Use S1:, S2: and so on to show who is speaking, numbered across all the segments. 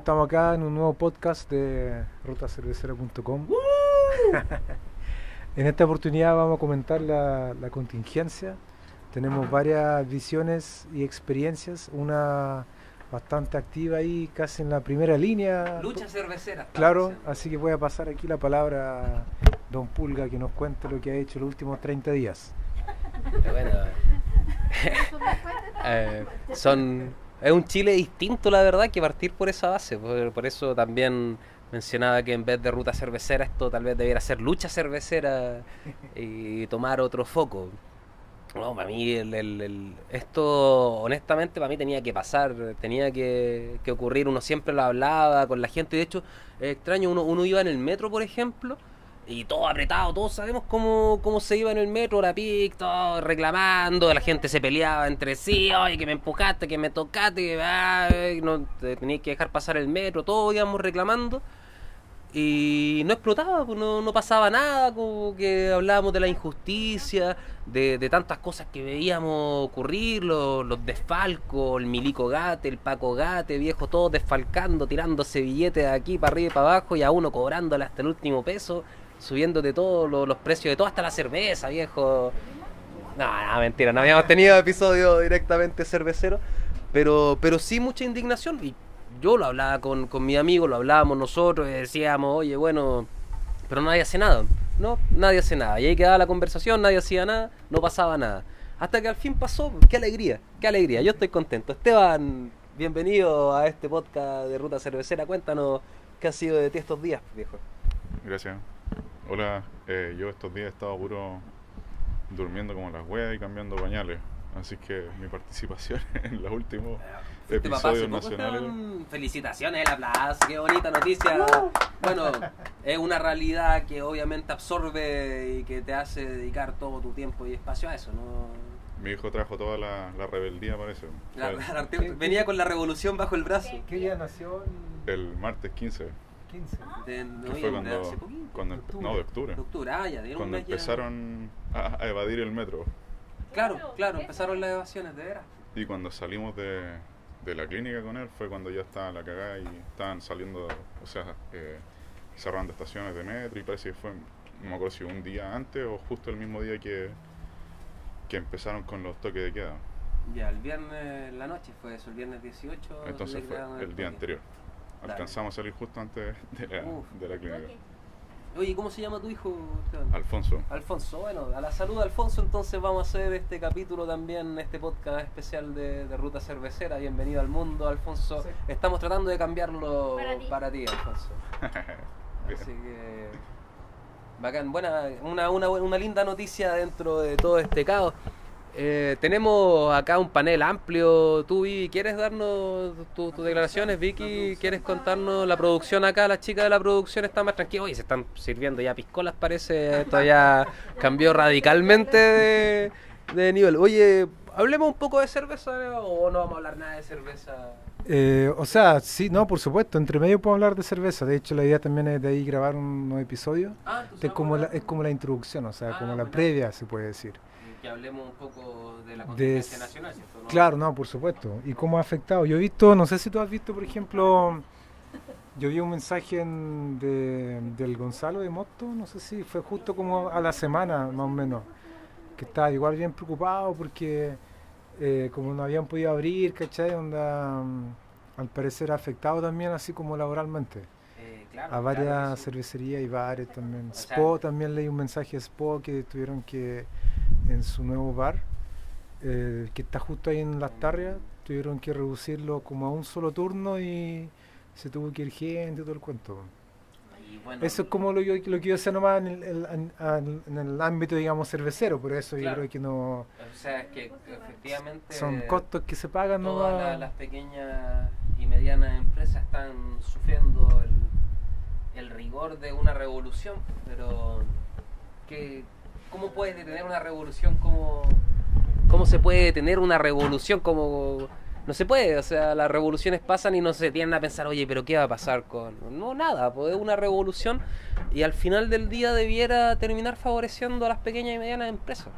S1: estamos acá en un nuevo podcast de rutacervecera.com. en esta oportunidad vamos a comentar la, la contingencia. Tenemos varias visiones y experiencias, una bastante activa ahí, casi en la primera línea.
S2: Lucha cervecera.
S1: Claro, así que voy a pasar aquí la palabra a Don Pulga que nos cuente lo que ha hecho los últimos 30 días.
S2: Bueno, eh, son es un Chile distinto, la verdad, que partir por esa base. Por, eso también mencionaba que en vez de ruta cervecera, esto tal vez debiera ser lucha cervecera y tomar otro foco. No, para mí el- el- el- esto, honestamente, para mí tenía que pasar, tenía que, que ocurrir. Uno siempre lo hablaba con la gente. De hecho, es extraño, uno, uno iba en el metro, por ejemplo, y todo apretado, todos sabemos cómo, cómo se iba en el metro, hora pic, todo reclamando, la gente se peleaba entre sí, oye, que me empujaste, que me tocaste, que ay, no, te tenías que dejar pasar el metro, todos íbamos reclamando. Y no explotaba, pues, no, no pasaba nada, como que hablábamos de la injusticia, de, de tantas cosas que veíamos ocurrir, los, los desfalcos, el Milico Gate, el Paco Gate, viejo, todos desfalcando, tirándose billetes de aquí para arriba y para abajo, y a uno cobrándole hasta el último peso, subiendo de todos los, precios de todo, hasta la cerveza, viejo. No, mentira, no habíamos tenido episodio directamente cervecero, pero, pero sí mucha indignación. Y yo lo hablaba con, con mi amigo, lo hablábamos nosotros, decíamos, oye, bueno, pero nadie hace nada. No, nadie hace nada. Y ahí quedaba la conversación, nadie hacía nada, no pasaba nada. Hasta que al fin pasó, qué alegría, qué alegría. Yo estoy contento. Esteban, bienvenido a este podcast de Ruta Cervecera. Cuéntanos qué ha sido de ti estos días, viejo.
S3: Gracias. Hola, eh, yo estos días he estado puro durmiendo como las weas y cambiando pañales. Así que mi participación en los últimos
S2: hace
S3: episodios nacionales.
S2: Felicitaciones, el aplauso, qué bonita noticia. Bueno, es una realidad que obviamente absorbe y que te hace dedicar todo tu tiempo y espacio a eso, ¿no?
S3: Mi hijo trajo toda la, la rebeldía, parece.
S2: La- venía con la revolución bajo el brazo.
S1: ¿Qué día nació?
S3: el martes 15,
S1: El 15.
S2: De
S3: que
S2: noviembre,
S3: fue cuando,
S2: hace poquito.
S3: cuando
S1: de
S3: empe-
S1: octubre.
S3: no, de octubre,
S2: De octubre, ah, ya,
S3: cuando
S2: un mes ya.
S3: empezaron a, a evadir el metro.
S2: Claro, claro, empezaron las evasiones, de veras.
S3: Y cuando salimos de, de la clínica con él fue cuando ya estaba la cagada y estaban saliendo, o sea, eh, cerrando estaciones de metro y parece que fue, no me acuerdo si un día antes o justo el mismo día que, que empezaron con los toques de queda.
S2: Ya, el viernes, la noche fue eso, el viernes 18.
S3: Entonces fue el día anterior.
S2: Dale.
S3: Alcanzamos a salir justo antes de la,
S2: Uf.
S3: de la clínica.
S2: Oye, ¿cómo se llama tu hijo, Esteban?
S3: Alfonso,
S2: Alfonso, bueno, a la salud de Alfonso entonces vamos a hacer este capítulo también, este podcast especial de, de Ruta Cervecera. Bienvenido al mundo, Alfonso.
S1: Sí.
S2: Estamos tratando de cambiarlo
S4: Para ti.
S2: Alfonso.
S3: Bien.
S2: Así que... Bacán, buena, una, una, una linda noticia dentro de todo este caos. Eh, tenemos acá un panel amplio. Tú, Vivi, ¿quieres darnos tu- tus declaraciones? Vicky, ¿quieres contarnos la producción acá? La chica de la producción está más tranquila. Oye, se están sirviendo ya piscolas, parece. Esto ya cambió radicalmente de, de nivel. Oye, hablemos un poco de cerveza o no vamos a hablar nada de cerveza.
S1: Eh, o sea, sí, no, por supuesto, entre medio puedo hablar de cerveza. De hecho, la idea también es de ahí grabar un nuevo episodio.
S2: Ah,
S1: Es como la, es como la introducción, o sea,
S2: Ah,
S1: como la previa, se puede decir.
S2: Que hablemos un poco de la contingencia nacional, ¿cierto? ¿No?
S1: Claro, no, por supuesto. ¿Y cómo ha afectado? Yo he visto, no sé si tú has visto, por ejemplo, yo vi un mensaje en- de, del Gonzalo de Moto, no sé si fue justo como a la semana, más o menos, que estaba igual bien preocupado porque eh, como no habían podido abrir, ¿cachai? Onda, mm, al parecer afectado también así como laboralmente.
S2: Eh, claro,
S1: A varias
S2: claro que sí.
S1: cervecerías y bares también.
S2: sea-
S1: Spo también leí un mensaje de Spo que tuvieron que en su nuevo bar, eh, que está justo ahí en Las Tarrias, tuvieron que reducirlo como a un solo turno y se tuvo que ir gente todo el cuento.
S2: Bueno,
S1: Eso es como lo, lo que yo sé nomás en el, en- en- en el ámbito, digamos, cervecero, por eso yo creo que no...
S2: O sea, es que efectivamente
S1: Son costos que se pagan
S2: todas
S1: nomás.
S2: la- las pequeñas y medianas empresas están sufriendo el, el rigor de una revolución, pero que, ¿cómo puedes detener una revolución como... ¿Cómo se puede detener una revolución como... No se puede, o sea, las revoluciones pasan y no se tienen a pensar, oye, pero ¿qué va a pasar con...? No, nada, pues es una revolución y al final del día debiera terminar favoreciendo a las pequeñas y medianas empresas.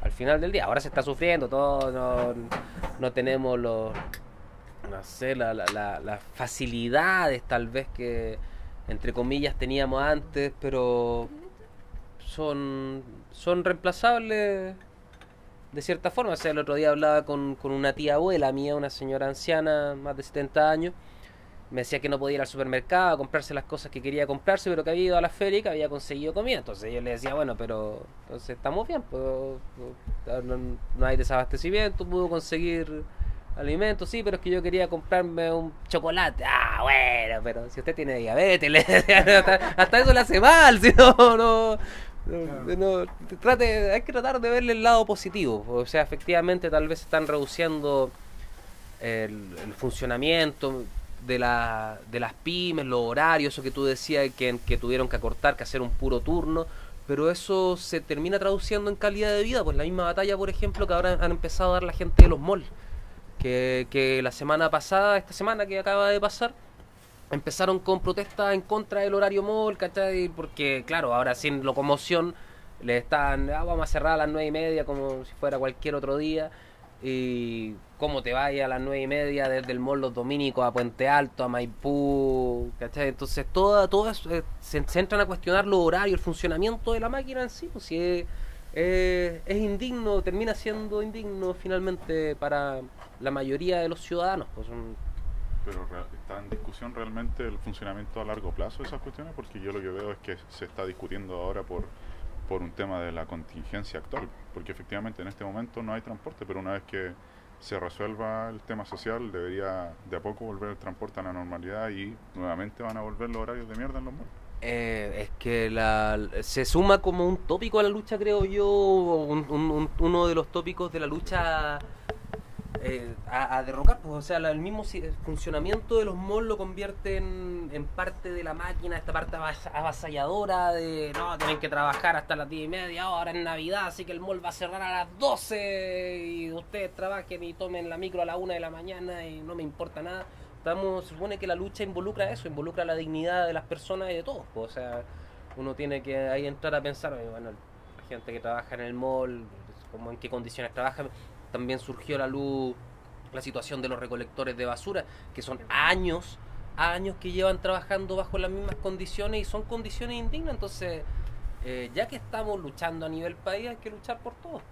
S2: Al final del día, ahora se está sufriendo todo, no, no tenemos los, no sé, la- la- las facilidades tal vez que entre comillas teníamos antes, pero son, son reemplazables de cierta forma. O sea, el otro día hablaba con, con una tía abuela mía, una señora anciana, más de 70 años. Me decía que no podía ir al supermercado a comprarse las cosas que quería comprarse, pero que había ido a la feria y que había conseguido comida. Entonces yo le decía, bueno, pero entonces estamos bien, pues, no, no hay desabastecimiento, pudo conseguir alimentos, sí, pero es que yo quería comprarme un chocolate. Ah, bueno, pero si usted tiene diabetes, hasta, hasta eso le hace mal, si no, no, no, no, trate, hay que tratar de verle el lado positivo. O sea, efectivamente, tal vez están reduciendo el, el funcionamiento de, la, de las pymes, los horarios, eso que tú decías que, que tuvieron que acortar, que hacer un puro turno, pero eso se termina traduciendo en calidad de vida, pues la misma batalla, por ejemplo, que ahora han empezado a dar la gente de los malls, que, que la semana pasada, esta semana que acaba de pasar, empezaron con protestas en contra del horario mall, ¿cachai? Porque, claro, ahora sin locomoción le están, ah, vamos a cerrar a las nueve y media como si fuera cualquier otro día. Y cómo te vaya a las nueve y media desde el mall Los Dominicos a Puente Alto, a Maipú, ¿cachai? Entonces, todo, todo eso, eh, se, se entran a cuestionar los horarios, el funcionamiento de la máquina en sí, pues, es, es indigno, termina siendo indigno finalmente para la mayoría de los ciudadanos. Pues,
S3: Pero está en discusión realmente el funcionamiento a largo plazo de esas cuestiones, porque yo lo que veo es que se está discutiendo ahora por, por un tema de la contingencia actual, porque efectivamente en este momento no hay transporte, pero una vez que se resuelva el tema social, debería de a poco volver el transporte a la normalidad y nuevamente van a volver los horarios de mierda en los malls.
S2: Eh, es que se suma como un tópico a la lucha, creo yo, un- un- un- uno de los tópicos de la lucha eh, a, a derrocar. Pues, o sea, el mismo funcionamiento de los malls lo convierte en, parte de la máquina, esta parte avas- avasalladora de no, tienen que trabajar hasta las 10 y media, ahora es Navidad, así que el mall va a cerrar a las 12 y ustedes trabajen y tomen la micro a la 1 de la mañana y no me importa nada estamos, supone que la lucha involucra eso, involucra la dignidad de las personas y de todos. pues, o sea, uno tiene que ahí entrar a pensar, bueno, la gente que trabaja en el mall, como en qué condiciones trabaja. También surgió a la luz la situación de los recolectores de basura, que son años, años que llevan trabajando bajo las mismas condiciones y son condiciones indignas. Entonces, eh, ya que estamos luchando a nivel país, hay que luchar por todos.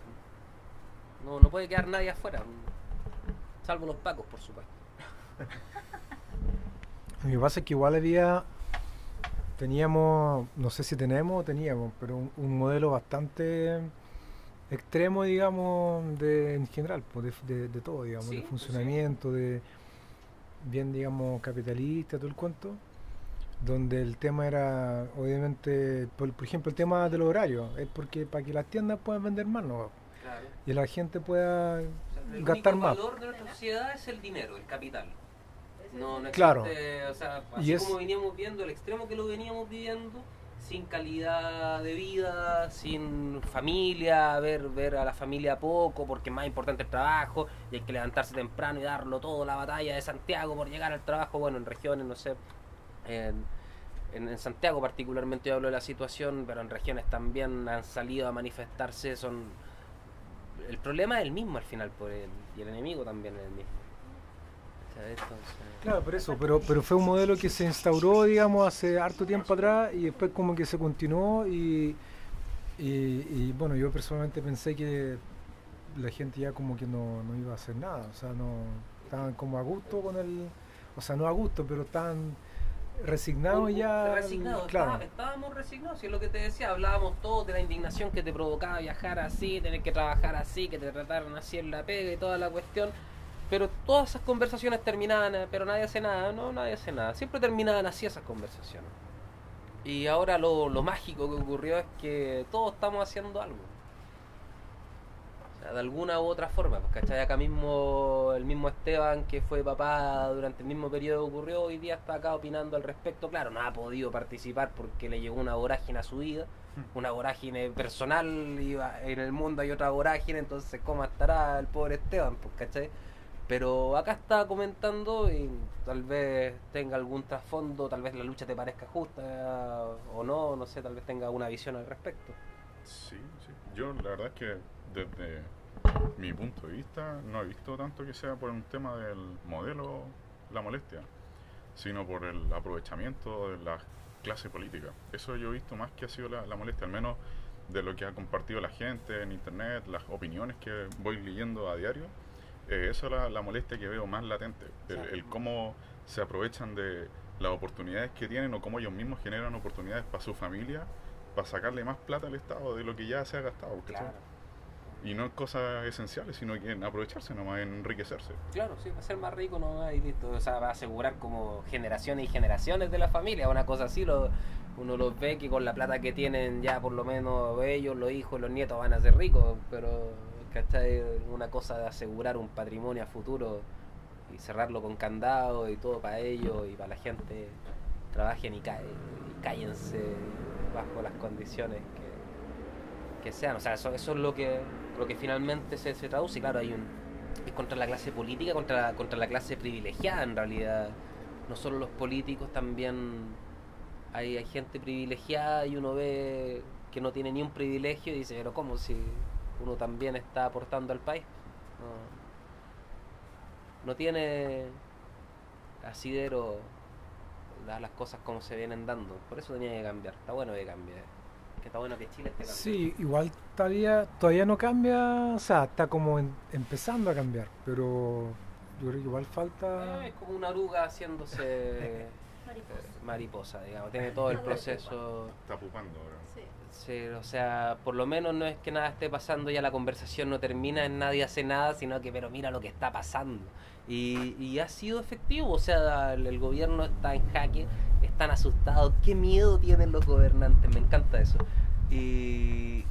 S2: No, no puede quedar nadie afuera, salvo los pacos, por supuesto.
S1: Lo que pasa es que igual había, teníamos, no sé si tenemos o teníamos, pero un, un modelo bastante extremo, digamos, de, en general, pues, de, de- de todo, digamos,
S2: Sí,
S1: de
S2: pues,
S1: funcionamiento, de bien, digamos, capitalista, todo el cuento, donde el tema era, obviamente, por, por ejemplo, el tema del horario, es porque para que las tiendas puedan vender más, ¿no?
S2: Claro.
S1: Y la gente pueda
S2: El
S1: gastar más.
S2: valor de nuestra sociedad es el dinero, el capital. No, no existe,
S1: Claro.
S2: o sea,
S1: Y
S2: así
S1: es-
S2: como veníamos viendo, el extremo que lo veníamos viviendo, sin calidad de vida, sin familia, ver, ver a la familia poco, porque es más importante el trabajo, y hay que levantarse temprano y darlo todo, la batalla de Santiago por llegar al trabajo, bueno, en regiones, no sé, en, en, Santiago particularmente yo hablo de la situación, pero en regiones también han salido a manifestarse, son... El problema es el mismo al final, por el, y el enemigo también es el mismo.
S1: Claro, por eso, pero, pero fue un modelo que se instauró, digamos, hace harto tiempo atrás y después como que se continuó y, y, y, bueno, yo personalmente pensé que la gente ya como que no, no iba a hacer nada, o sea, no estaban como a gusto con el, o sea, no a gusto, pero estaban resignados ya. al-
S2: Resignados,
S1: claro.
S2: estábamos resignados, y es lo que te decía, hablábamos todos de la indignación que te provocaba viajar así, tener que trabajar así, que te trataran así en la pega y toda la cuestión. Pero todas esas conversaciones terminaban, eh, pero nadie hace nada, no, nadie hace nada. Siempre terminaban así esas conversaciones. Y ahora lo, lo mágico que ocurrió es que todos estamos haciendo algo. O sea, de alguna u otra forma, pues, ¿cachai? Acá mismo, el mismo Esteban, que fue papá durante el mismo periodo que ocurrió, hoy día está acá opinando al respecto. Claro, no ha podido participar porque le llegó una vorágine a su vida, una vorágine personal, y en el mundo hay otra vorágine, entonces ¿cómo estará el pobre Esteban? Pues, ¿cachai? Pero acá está comentando y tal vez tenga algún trasfondo, tal vez la lucha te parezca justa o no, no sé, tal vez tenga una visión al respecto.
S3: Sí, sí. Yo la verdad es que desde mi punto de vista, no he visto tanto que sea por un tema del modelo la molestia, sino por el aprovechamiento de la clase política. Eso yo he visto más que ha sido la, la molestia, al menos de lo que ha compartido la gente en internet, las opiniones que voy leyendo a diario. Eh, eso es la, la molestia que veo más latente, el, cómo se aprovechan de las oportunidades que tienen o cómo ellos mismos generan oportunidades para su familia, para sacarle más plata al Estado de lo que ya se ha gastado. Y no en cosas esenciales, sino en aprovecharse nomás, en enriquecerse.
S2: claro, sí, va a ser más rico nomás y listo. O sea, va a asegurar como generaciones y generaciones de la familia, una cosa así. Lo, uno los ve que con la plata que tienen ya por lo menos ellos, los hijos, los nietos van a ser ricos, pero ¿cachai? Una cosa de asegurar un patrimonio a futuro y cerrarlo con candado y todo para ellos y para la gente. Trabajen y, ca- y cállense bajo las condiciones que, que sean. O sea, eso, eso es lo que, lo que finalmente se, se traduce. Claro, hay un, es contra la clase política, contra, contra la clase privilegiada en realidad. No solo los políticos, también hay, hay gente privilegiada y uno ve que no tiene ni un privilegio y dice, pero ¿cómo si uno también está aportando al país? No, no tiene asidero da las cosas como se vienen dando. Por eso tenía que cambiar. Está bueno que cambie. Que está bueno que Chile esté cambiando.
S1: Sí, igual todavía, todavía no cambia, o sea, está como en- empezando a cambiar, pero yo creo que igual falta...
S2: Eh, Es como una oruga haciéndose
S4: Mariposa.
S2: eh, mariposa, digamos. Tiene todo el proceso.
S3: Está pupando ahora.
S4: Sí.
S2: Sí, o sea, por lo menos no es que nada esté pasando, ya la conversación no termina, nadie hace nada, sino que, pero mira lo que está pasando. Y, y ha sido efectivo, o sea, el, el gobierno está en jaque, están asustados, qué miedo tienen los gobernantes, me encanta eso. Y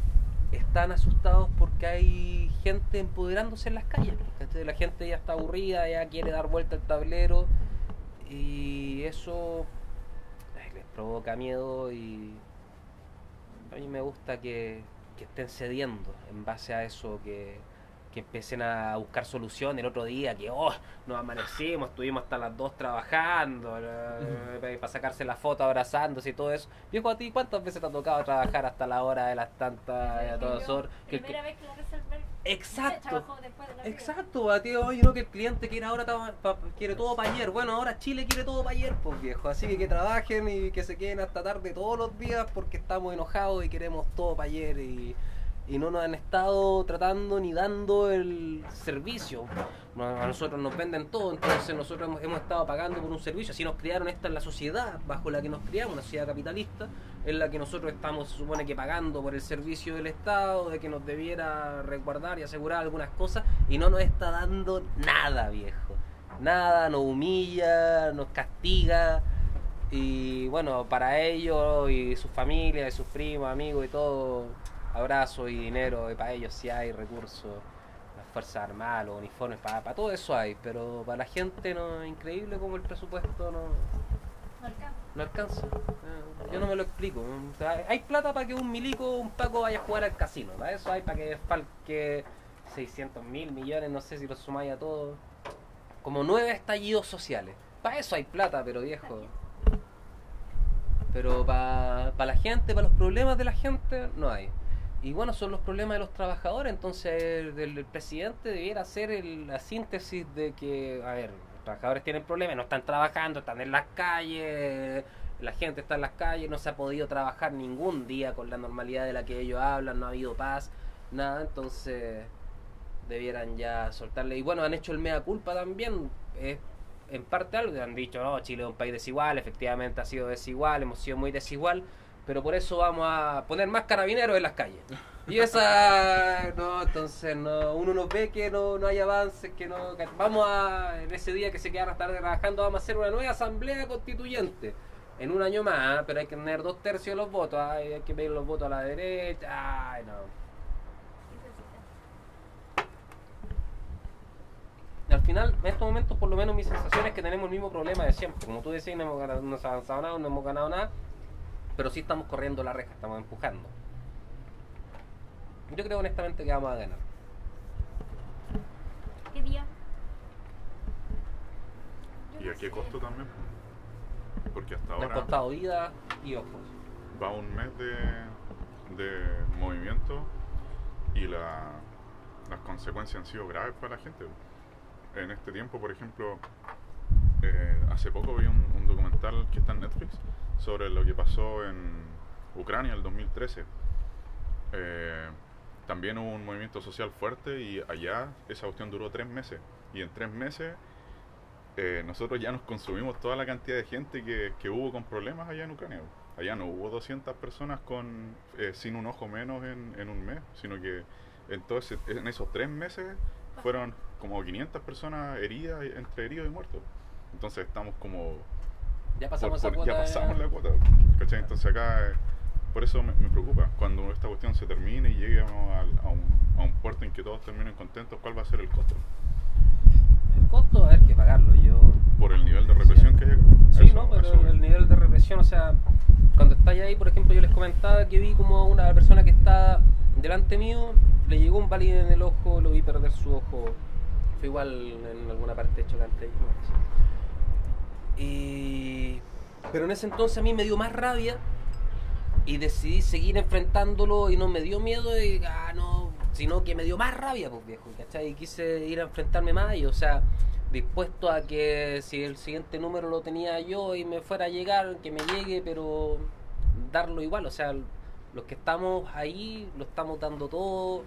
S2: están asustados porque hay gente empoderándose en las calles. ¿cachai? La gente ya está aburrida, ya quiere dar vuelta al tablero y eso les provoca miedo y a mí me gusta que, estén cediendo en base a eso, que, que empiecen a buscar soluciones. El otro día que, oh, nos amanecimos, estuvimos hasta las 2 trabajando, para sacarse la foto abrazándose y todo eso. Viejo, ¿a ti cuántas veces te ha tocado trabajar hasta la hora de las tantas, a todas horas? Que-
S4: Primera vez que la resolver.
S2: Exacto.
S4: De.
S2: Exacto, a ti, oye, no que el cliente quiere ahora ta- pa- quiere todo para ayer. Bueno, ahora Chile quiere todo para ayer, pues viejo. Así que que trabajen y que se queden hasta tarde todos los días porque estamos enojados y queremos todo para ayer y, y no nos han estado tratando ni dando el servicio. A nosotros nos venden todo, entonces nosotros hemos, estado pagando por un servicio. Así nos criaron, esta es la sociedad bajo la que nos criamos, una sociedad capitalista, en la que nosotros estamos, se supone que pagando por el servicio del Estado, de que nos debiera resguardar y asegurar algunas cosas, y no nos está dando nada, viejo. Nada, nos humilla, nos castiga. Y bueno, para ellos y sus familias, y sus primos, amigos y todo, abrazo y dinero, y para ellos sí hay recursos, las Fuerzas Armadas, los uniformes, para, para todo eso hay, pero para la gente no es increíble como el presupuesto no,
S4: No alcanza.
S2: no alcanza. Eh, Yo no me lo explico. O sea, hay plata para que un milico, un paco vaya a jugar al casino. Para eso hay para que falque 600 mil millones, no sé si lo sumáis a todos. Como nueve estallidos sociales. Para eso hay plata, pero viejo. Pero para la gente, para los problemas de la gente, no hay. Y bueno, son los problemas de los trabajadores. Entonces, el, presidente debiera hacer el- la síntesis de que, a ver, los trabajadores tienen problemas, no están trabajando, están en las calles, la gente está en las calles, no se ha podido trabajar ningún día con la normalidad de la que ellos hablan, no ha habido paz, nada. Entonces, debieran ya soltarle. Y bueno, han hecho el mea culpa también. Es en parte algo, han dicho, no, Chile es un país desigual, efectivamente ha sido desigual, hemos sido muy desigual, pero por eso vamos a poner más carabineros en las calles. Y esa, no, entonces no, uno nos ve que no, no hay avances, que no, vamos a, en ese día que se quedan hasta tarde trabajando, vamos a hacer una nueva asamblea constituyente. En un año más, ¿ah? pero hay que tener dos tercios de los votos, ay, hay que pedir los votos a la derecha, ay, no. Al final, en estos momentos, por lo menos mi sensación es que tenemos el mismo problema de siempre. Como tú decías, no hemos, ganado, no hemos avanzado nada, no hemos ganado nada, pero sí estamos corriendo la reja, estamos empujando. Yo creo honestamente que vamos a ganar.
S4: ¿Qué día? Yo
S3: ¿Y
S4: no
S3: a qué
S4: sé.
S3: costo también? Porque hasta
S2: Me ha
S3: ahora
S2: costado vida y ojos.
S3: va un mes de, de movimiento y la, las consecuencias han sido graves para la gente. En este tiempo, por ejemplo, eh, hace poco vi un, un documental que está en Netflix sobre lo que pasó en Ucrania en el 2013. Eh, también hubo un movimiento social fuerte y allá esa cuestión duró tres meses. Y en tres meses eh, nosotros ya nos consumimos toda la cantidad de gente que, que hubo con problemas allá en Ucrania. Allá no hubo 200 personas con eh, sin un ojo menos en, en un mes, sino que entonces en esos tres meses fueron como 500 personas heridas, entre heridos y muertos. Entonces estamos como
S2: Ya pasamos
S3: por-
S2: cuota.
S3: ya pasamos la cuota. ¿cachai? Entonces acá, eh, por eso me, me preocupa. Cuando esta cuestión se termine y lleguemos a, un, a un puerto en que todos terminen contentos, ¿cuál va a ser el costo?
S2: El costo, a ver, que pagarlo. Yo.
S3: Por el nivel de represión que hay acá.
S2: Sí,
S3: Eso-
S2: no, pero el nivel de represión, o sea, cuando estáis ahí, por ejemplo, yo les comentaba que vi como una persona que está delante mío, le llegó un pálido en el ojo, lo vi perder su ojo. Fue igual en alguna parte chocante. ¿no? Y... Pero en ese entonces a mí me dio más rabia y decidí seguir enfrentándolo y no me dio miedo y, ah, no, sino que me dio más rabia, pues viejo, ¿cachai? Y quise ir a enfrentarme más y, o sea, dispuesto a que si el siguiente número lo tenía yo y me fuera a llegar, que me llegue, pero darlo igual, o sea, los que estamos ahí lo estamos dando todo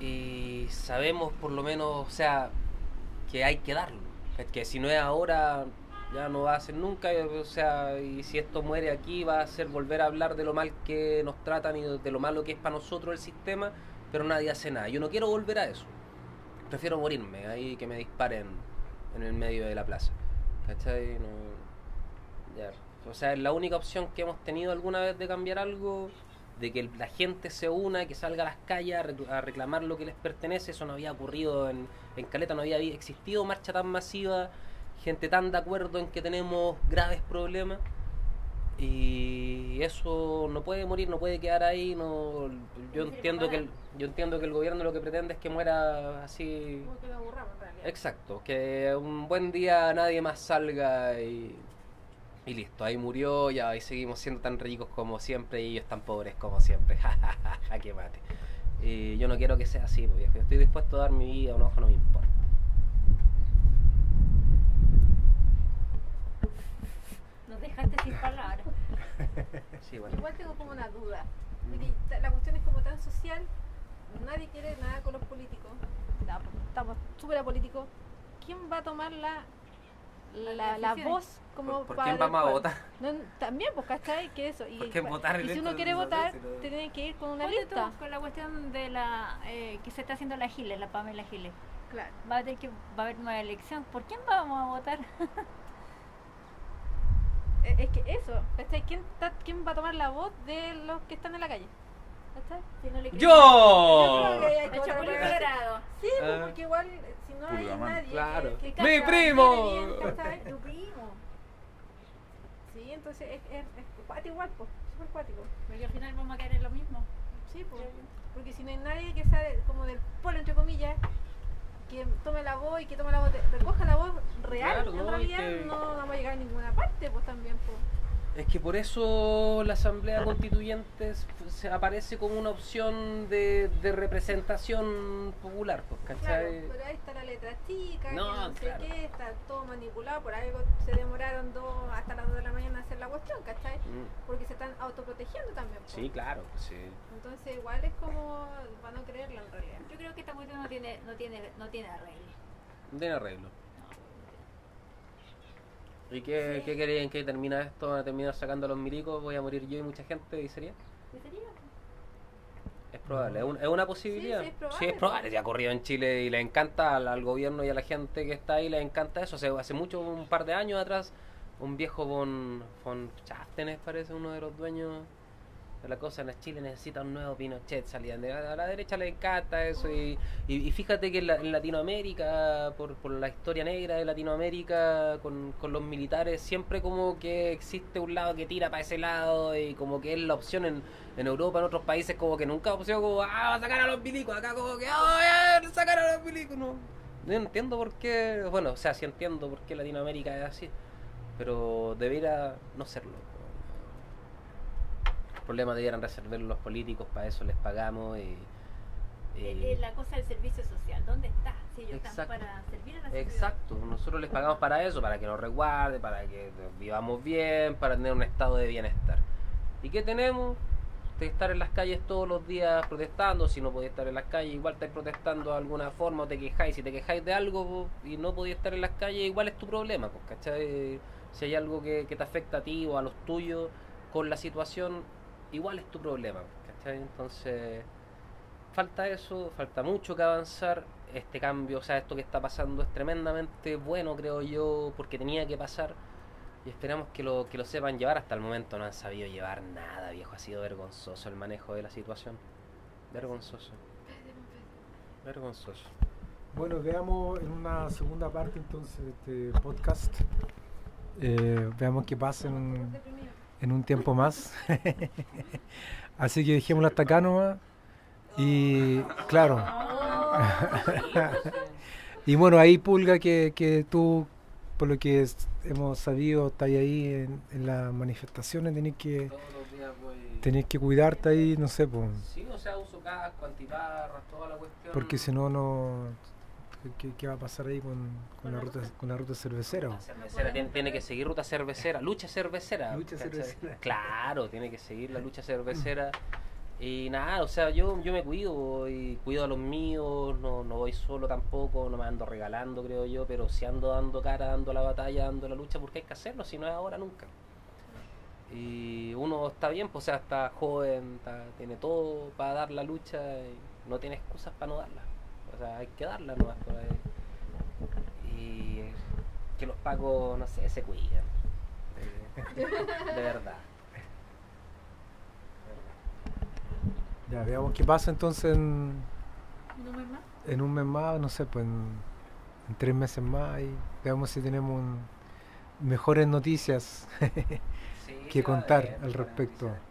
S2: y sabemos por lo menos, o sea, que hay que darlo, que si no es ahora ya no va a ser nunca, o sea, y si esto muere aquí va a ser volver a hablar de lo mal que nos tratan y de lo malo que es para nosotros el sistema, pero nadie hace nada. Yo no quiero volver a eso. Prefiero morirme ahí que me disparen en el medio de la plaza. ¿Cachai? No. O sea, es la única opción que hemos tenido alguna vez de cambiar algo, de que la gente se una, que salga a las calles a rec- a reclamar lo que les pertenece. Eso no había ocurrido en, en Caleta, no había existido marcha tan masiva, gente tan de acuerdo en que tenemos graves problemas. Y eso no puede morir, no puede quedar ahí. No, yo entiendo que el, yo entiendo que el gobierno lo que pretende es que muera así
S5: Como que aburramos en realidad.
S2: Exacto, que un buen día nadie más salga y, y listo, ahí murió, ya ahí seguimos siendo tan ricos como siempre y ellos tan pobres como siempre, jajaja, que mate. Y yo no quiero que sea así, yo estoy dispuesto a dar mi vida, un ojo no me importa.
S4: Nos dejaste sin palabras.
S2: Sí, bueno.
S5: Igual tengo como una duda. la cuestión es como tan social, nadie quiere nada con los políticos. Ta- Estamos súper apolíticos. ¿Quién va a tomar la, la, la voz como
S2: ¿Por, por
S5: para
S2: quién vamos a votar?
S5: No, también, pues, ¿cachai? Que eso. Y,
S2: ¿Por qué
S5: pa-
S2: votar
S5: y si uno quiere votar, te tiene que ir con una lista.
S4: tú con la cuestión de la eh, que se está haciendo la Giles, la Pamela Giles.
S5: Claro.
S4: Va a tener que va a haber nueva elección. ¿Por quién vamos a votar?
S5: Eh, Es que eso, ¿cachai? ¿Quién, está- ¿Quién va a tomar la voz de los que están en la calle? ¿Cachai?
S4: Si no le
S5: Yo
S2: ¡Yo!
S5: creo que hay que
S4: El
S5: votar por
S4: Chapulín
S5: ese.
S4: Colorado.
S5: Sí, pues,
S2: Ah.
S5: porque igual eh, si no hay
S3: Pulgamán.
S5: nadie
S2: Claro.
S5: que, que
S2: ¡Mi primo!
S5: viene bien, ¿cachai?
S4: Tu primo.
S5: Sí, entonces es, es, es cuático igual, pues, súper cuático.
S4: Porque al final vamos a caer en lo mismo.
S5: Sí, pues, porque si no hay nadie que sabe como del pueblo, entre comillas, que tome la voz y que tome la voz, de- recoja la voz real,
S2: Claro,
S5: en
S2: no, y
S5: realidad
S2: que-
S5: no vamos a llegar a ninguna parte, pues también, pues.
S2: Es que por eso la Asamblea Constituyente se aparece como una opción de, de representación popular, pues,
S5: Claro,
S2: ¿cachai?
S5: pero ahí está la letra chica,
S2: No,
S5: que no sé
S2: claro.
S5: qué, está todo manipulado, por algo se demoraron dos, hasta las 2 de la mañana a hacer la cuestión, ¿cachai?
S2: Mm.
S5: Porque se están autoprotegiendo también. pues.
S2: Sí, claro, pues sí.
S5: Entonces igual es como para no creerla en realidad.
S4: Yo creo que esta cuestión no tiene, no tiene, no tiene arreglo.
S2: No tiene arreglo. ¿Y qué, qué querían que termina esto? ¿Van a terminar sacando a los milicos? ¿Voy a morir yo y mucha gente? ¿Y sería? Es probable, es, un- es una posibilidad.
S5: sí, es probable,
S2: Sí, es probable. Ya ha ocurrido en Chile y le encanta al, al gobierno y a la gente que está ahí, le encanta eso. Hace, hace mucho, un par de años atrás, un viejo von, von Chastenes, parece uno de los dueños la cosa en Chile, necesita un nuevo Pinochet. Salían de, a la derecha le encanta eso. Y, fíjate que en, la- en Latinoamérica, por, por la historia negra de Latinoamérica, con, los militares, siempre como que existe un lado que tira para ese lado y como que es la opción en, Europa, en otros países, como que nunca sido como, ah, sacar a los milicos, acá como que, ah, a sacar a los milicos, no. No entiendo por qué, bueno, o sea, sí entiendo por qué Latinoamérica es así, pero debería no serlo. El problema debieran resolver los políticos, para eso les pagamos y, Eh,
S4: Eh, la cosa del servicio social, ¿dónde está? Si ellos
S2: Exacto.
S4: están para servir a la sociedad.
S2: Exacto, nosotros les pagamos para eso, para que nos resguarde, para que vivamos bien, para tener un estado de bienestar. ¿Y qué tenemos? De estar en las calles todos los días protestando, si no podéis estar en las calles, igual estáis protestando de alguna forma o te quejáis, si te quejáis de algo y no podéis estar en las calles, igual es tu problema, pues, ¿cachai? Si hay algo que, que te afecta a ti o a los tuyos con la situación, igual es tu problema, ¿cachai? Entonces, falta eso, falta mucho que avanzar. Este cambio, o sea, esto que está pasando es tremendamente bueno, creo yo, porque tenía que pasar. Y esperamos que lo, que lo sepan llevar. Hasta el momento no han sabido llevar nada, viejo. Ha sido vergonzoso el manejo de la situación. Vergonzoso. Vergonzoso.
S1: Bueno, veamos en una segunda parte entonces de este podcast. Eh, veamos qué pasa en. En un tiempo más. Así que dejémoslo hasta acá nomás. Y claro. y bueno, ahí Pulga que, que tú, por lo que es- hemos sabido, estás ahí en, en las manifestaciones, tenés que, tenés que cuidarte ahí, no sé, pues,
S2: Sí, o sea, uso casco, antiparras, toda la cuestión.
S1: porque si no, no... ¿Qué, qué va a pasar ahí con, con la ruta con la ruta cervecera?
S2: La cervecera tiene, tiene que seguir ruta cervecera, lucha cervecera.
S1: Cervecera.
S2: Claro, tiene que seguir la lucha cervecera. Y nada, o sea, yo, yo me cuido y cuido a los míos, no, no voy solo tampoco, no me ando regalando, creo yo, pero sí ando dando cara, dando la batalla, dando la lucha, porque hay que hacerlo, si no es ahora, nunca. Y uno está bien, pues, o sea, está joven, está- tiene todo para dar la lucha y no tiene excusas para no darla. O sea, hay que darla nomás. Por ahí. Y eh, que los pacos, no sé, se cuiden. De, de verdad.
S1: Ya, veamos qué pasa entonces en,
S4: ¿No me más?
S1: en un mes más, no sé, pues en, en tres meses más y veamos si tenemos un- mejores noticias
S2: Sí,
S1: que contar
S2: haber
S1: al respecto.
S2: noticias